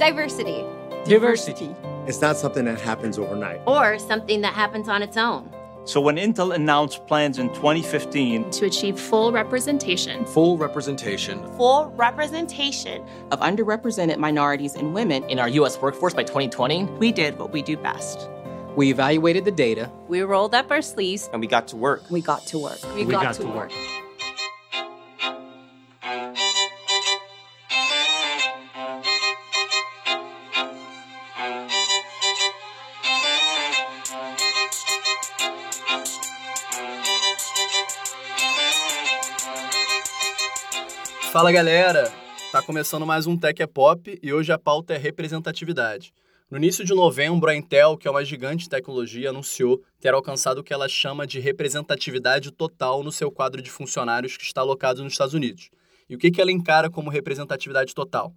Diversity. Diversity. It's not something that happens overnight. Or something that happens on its own. So when Intel announced plans in 2015 to achieve full representation, full representation, full representation of underrepresented minorities and women in our US workforce by 2020, we did what we do best. We evaluated the data. We rolled up our sleeves. And we got to work. We got to work. We, we got, got, to, work. work. Fala galera! Tá começando mais um Tech é Pop e hoje a pauta é representatividade. No início de novembro, a Intel, que é uma gigante de tecnologia, anunciou ter alcançado o que ela chama de representatividade total no seu quadro de funcionários que está alocado nos Estados Unidos. E o que, que ela encara como representatividade total?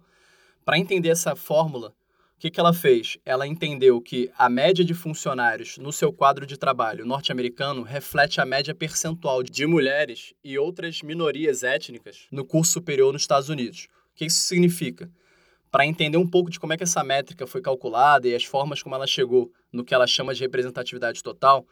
Para entender essa fórmula, o que, que ela fez? Ela entendeu que a média de funcionários no seu quadro de trabalho norte-americano reflete a média percentual de mulheres e outras minorias étnicas no curso superior nos Estados Unidos. O que isso significa? para entender um pouco de como é que essa métrica foi calculada e as formas como ela chegou no que ela chama de representatividade total,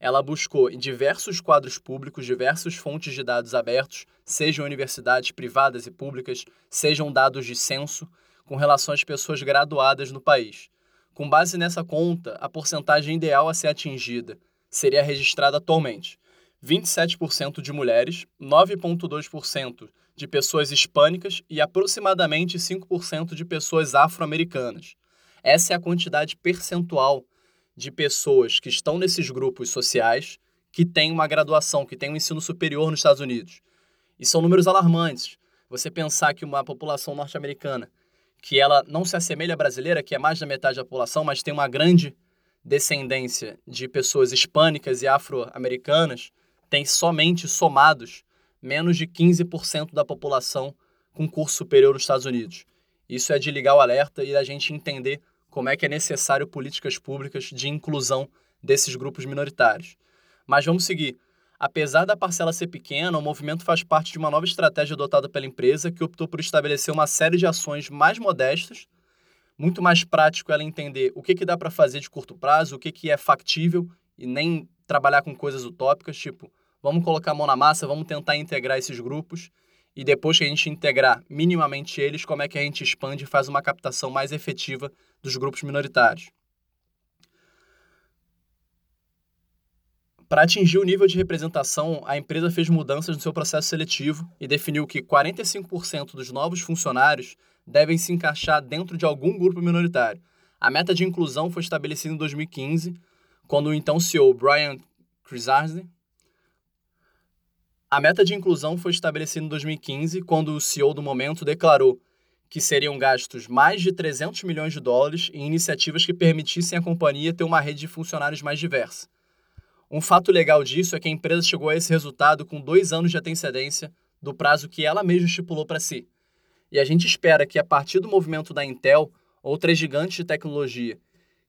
ela buscou em diversos quadros públicos, diversas fontes de dados abertos, sejam universidades privadas e públicas, sejam dados de censo, com relação às pessoas graduadas no país. Com base nessa conta, a porcentagem ideal a ser atingida seria registrada atualmente: 27% de mulheres, 9,2% de pessoas hispânicas e aproximadamente 5% de pessoas afro-americanas. Essa é a quantidade percentual de pessoas que estão nesses grupos sociais que têm uma graduação, que têm um ensino superior nos Estados Unidos. E são números alarmantes. Você pensar que uma população norte-americana, que ela não se assemelha à brasileira, que é mais da metade da população, mas tem uma grande descendência de pessoas hispânicas e afro-americanas, tem somente somados menos de 15% da população com curso superior nos Estados Unidos. Isso é de ligar o alerta e a gente entender como é que é necessário políticas públicas de inclusão desses grupos minoritários. Mas vamos seguir. Apesar da parcela ser pequena, o movimento faz parte de uma nova estratégia adotada pela empresa que optou por estabelecer uma série de ações mais modestas. Muito mais prático ela entender o que, que dá para fazer de curto prazo, o que, que é factível e nem trabalhar com coisas utópicas, tipo Vamos colocar a mão na massa, vamos tentar integrar esses grupos e depois que a gente integrar minimamente eles, como é que a gente expande e faz uma captação mais efetiva dos grupos minoritários. Para atingir o nível de representação, a empresa fez mudanças no seu processo seletivo e definiu que 45% dos novos funcionários devem se encaixar dentro de algum grupo minoritário. A meta de inclusão foi estabelecida em 2015, quando o então CEO Brian Krizarny a meta de inclusão foi estabelecida em 2015, quando o CEO do momento declarou que seriam gastos mais de 300 milhões de dólares em iniciativas que permitissem à companhia ter uma rede de funcionários mais diversa. Um fato legal disso é que a empresa chegou a esse resultado com dois anos de antecedência do prazo que ela mesma estipulou para si. E a gente espera que, a partir do movimento da Intel, outras gigantes de tecnologia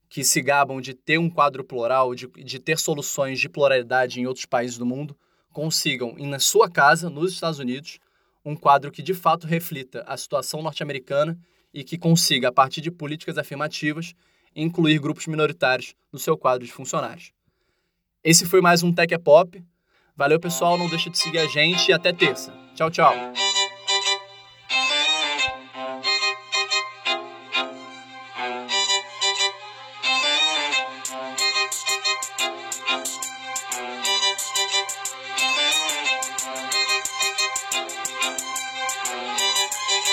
que se gabam de ter um quadro plural, de, de ter soluções de pluralidade em outros países do mundo, consigam, na sua casa, nos Estados Unidos, um quadro que de fato reflita a situação norte-americana e que consiga, a partir de políticas afirmativas, incluir grupos minoritários no seu quadro de funcionários. Esse foi mais um Tech é Pop. Valeu, pessoal. Não deixe de seguir a gente e até terça. Tchau, tchau.